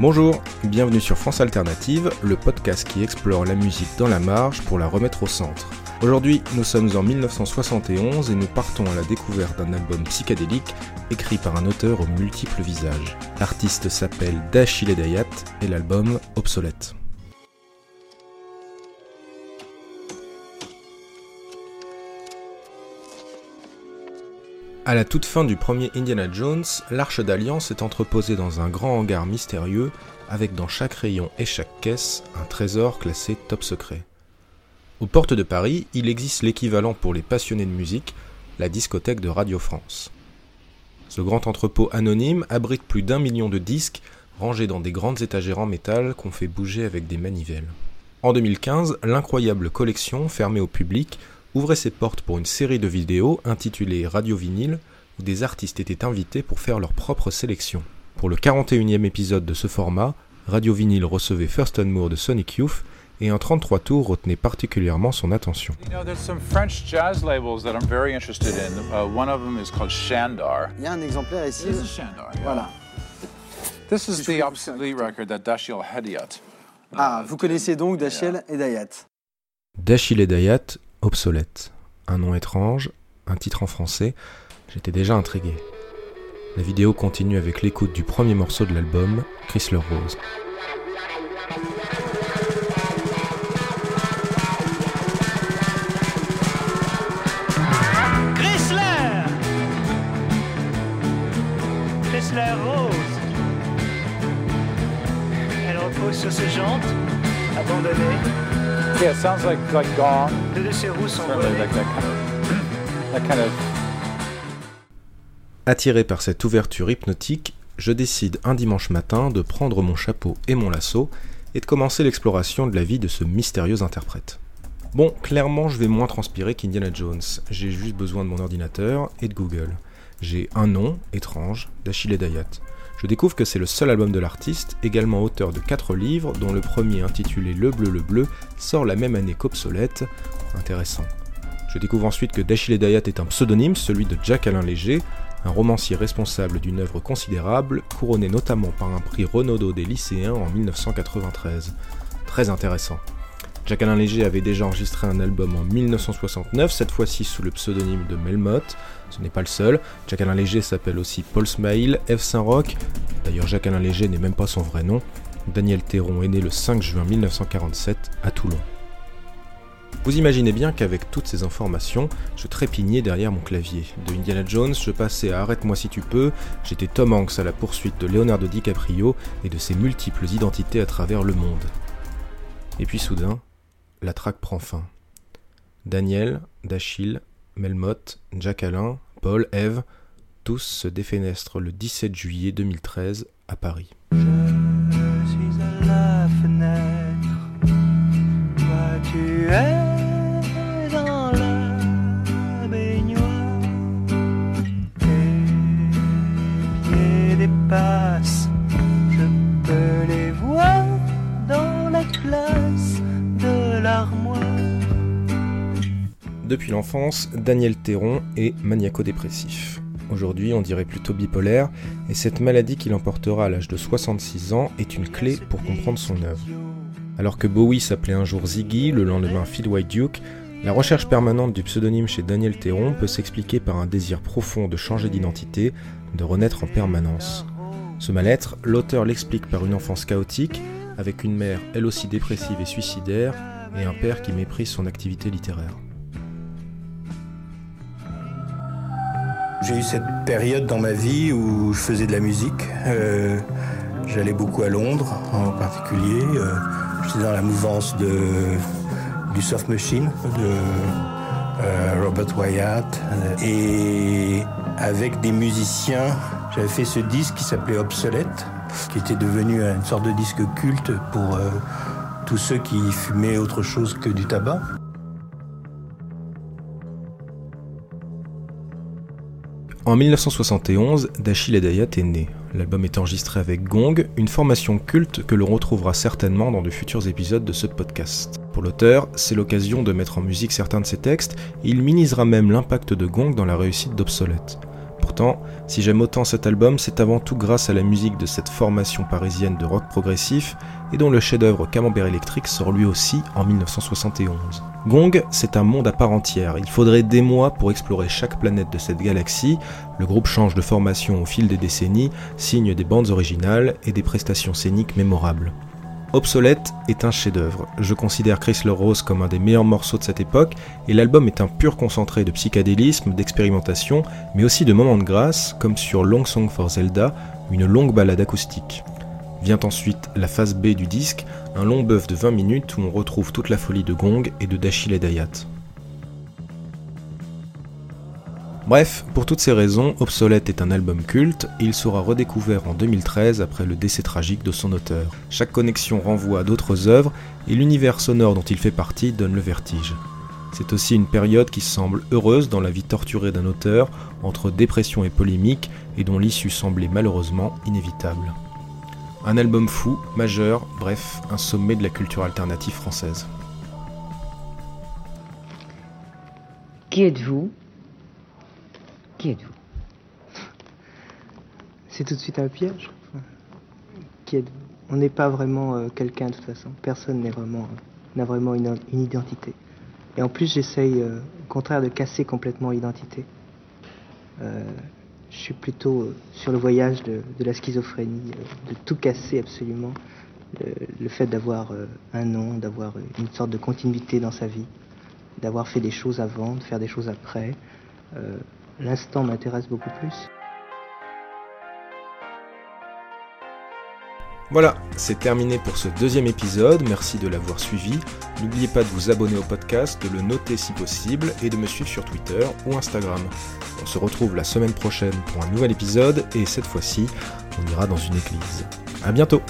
Bonjour, bienvenue sur France Alternative, le podcast qui explore la musique dans la marge pour la remettre au centre. Aujourd'hui, nous sommes en 1971 et nous partons à la découverte d'un album psychédélique écrit par un auteur aux multiples visages. L'artiste s'appelle Dachille Dayat et l'album Obsolète. À la toute fin du premier Indiana Jones, l'Arche d'Alliance est entreposée dans un grand hangar mystérieux avec dans chaque rayon et chaque caisse un trésor classé top secret. Aux portes de Paris, il existe l'équivalent pour les passionnés de musique, la discothèque de Radio France. Ce grand entrepôt anonyme abrite plus d'un million de disques rangés dans des grandes étagères en métal qu'on fait bouger avec des manivelles. En 2015, l'incroyable collection fermée au public ouvrait ses portes pour une série de vidéos intitulée Radio Vinyle, où des artistes étaient invités pour faire leur propre sélection. Pour le 41e épisode de ce format, Radio Vinyle recevait Thurston Moore de Sonic Youth et un 33 tours retenait particulièrement son attention. You know, there's some French jazz labels that I'm very interested in. Uh, one of them is called Shandar. Il y a un exemplaire ici. This is Shandar. yeah. Voilà. This is the obsolete record that Dashiell Hediat. Ah, vous connaissez donc Dachiel et Dayat, obsolète. Un nom étrange, un titre en français, j'étais déjà intrigué. La vidéo continue avec l'écoute du premier morceau de l'album, Chrysler Rose. Chrysler Rose. Elle repose sur ses jantes, abandonnées. Yeah, it sounds like like gone. Deux de ses roues sont Certainly volées. like that kind of, that kind of Attiré par cette ouverture hypnotique, je décide un dimanche matin de prendre mon chapeau et mon lasso et de commencer l'exploration de la vie de ce mystérieux interprète. Bon, clairement, je vais moins transpirer qu'Indiana Jones. J'ai juste besoin de mon ordinateur et de Google. J'ai un nom, étrange, d'Achille Dayat. Je découvre que c'est le seul album de l'artiste, également auteur de 4 livres, dont le premier intitulé Le Bleu le Bleu sort la même année qu'Obsolète. Intéressant. Je découvre ensuite que Dachille Dayat est un pseudonyme, celui de Jack Alain Léger, un romancier responsable d'une œuvre considérable, couronné notamment par un prix Renaudot des lycéens en 1993. Très intéressant. Jacques Alain Léger avait déjà enregistré un album en 1969, cette fois-ci sous le pseudonyme de Melmoth. Ce n'est pas le seul. Jacques Alain Léger s'appelle aussi Paul Smile, F. Saint-Roch. D'ailleurs, Jacques Alain Léger n'est même pas son vrai nom. Daniel Théron est né le 5 juin 1947 à Toulon. Vous imaginez bien qu'avec toutes ces informations, je trépignais derrière mon clavier. De Indiana Jones, je passais à Arrête-moi si tu peux, j'étais Tom Hanks à la poursuite de Leonardo DiCaprio et de ses multiples identités à travers le monde. Et puis soudain, la traque prend fin. Daniel, Dachille, Melmoth, Jack Alain, Paul, Eve, tous se défenestrent le 17 juillet 2013 à Paris. Depuis l'enfance, Daniel Théron est maniaco-dépressif. Aujourd'hui, on dirait plutôt bipolaire, et cette maladie qu'il emportera à l'âge de 66 ans est une clé pour comprendre son œuvre. Alors que Bowie s'appelait un jour Ziggy, le lendemain Phil White Duke, la recherche permanente du pseudonyme chez Daniel Théron peut s'expliquer par un désir profond de changer d'identité, de renaître en permanence. Ce mal-être, l'auteur l'explique par une enfance chaotique, avec une mère elle aussi dépressive et suicidaire, et un père qui méprise son activité littéraire. J'ai eu cette période dans ma vie où je faisais de la musique. Euh, J'allais beaucoup à Londres en particulier. Euh, J'étais dans la mouvance de, du Soft Machine de euh, Robert Wyatt. Euh, Et avec des musiciens, j'avais fait ce disque qui s'appelait Obsolète, qui était devenu une sorte de disque culte pour euh, tous ceux qui fumaient autre chose que du tabac. En 1971, Dachille Dayat est né. L'album est enregistré avec Gong, une formation culte que l'on retrouvera certainement dans de futurs épisodes de ce podcast. Pour l'auteur, c'est l'occasion de mettre en musique certains de ses textes, et il minimisera même l'impact de Gong dans la réussite d'Obsolète. Pourtant, si j'aime autant cet album, c'est avant tout grâce à la musique de cette formation parisienne de rock progressif et dont le chef-d'œuvre Camembert électrique sort lui aussi en 1971. Gong, c'est un monde à part entière. Il faudrait des mois pour explorer chaque planète de cette galaxie. Le groupe change de formation au fil des décennies, signe des bandes originales et des prestations scéniques mémorables. Obsolète est un chef-d'œuvre. Je considère Chris Rose comme un des meilleurs morceaux de cette époque, et l'album est un pur concentré de psychédélisme, d'expérimentation, mais aussi de moments de grâce, comme sur Long Song for Zelda, une longue balade acoustique. Vient ensuite la phase B du disque, un long bœuf de 20 minutes où on retrouve toute la folie de Gong et de Dachil Dayat. Bref, pour toutes ces raisons, Obsolète est un album culte et il sera redécouvert en 2013 après le décès tragique de son auteur. Chaque connexion renvoie à d'autres œuvres et l'univers sonore dont il fait partie donne le vertige. C'est aussi une période qui semble heureuse dans la vie torturée d'un auteur, entre dépression et polémique, et dont l'issue semblait malheureusement inévitable. Un album fou, majeur, bref, un sommet de la culture alternative française. Qui êtes-vous? Qui êtes-vous? C'est tout de suite un piège. Qui êtes-vous? On n'est pas vraiment euh, quelqu'un de toute façon. Personne euh, n'a vraiment une, identité. Et en plus, j'essaye, euh, au contraire, de casser complètement l'identité. Je suis plutôt sur le voyage de, la schizophrénie, de tout casser absolument. Le, fait d'avoir un nom, d'avoir une sorte de continuité dans sa vie, d'avoir fait des choses avant, de faire des choses après. L'instant m'intéresse beaucoup plus. Voilà, c'est terminé pour ce deuxième épisode, merci de l'avoir suivi. N'oubliez pas de vous abonner au podcast, de le noter si possible et de me suivre sur Twitter ou Instagram. On se retrouve la semaine prochaine pour un nouvel épisode et cette fois-ci, on ira dans une église. A bientôt